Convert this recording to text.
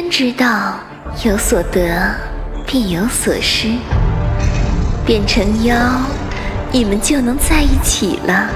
天之道有所得必有所失变成妖你们就能在一起了。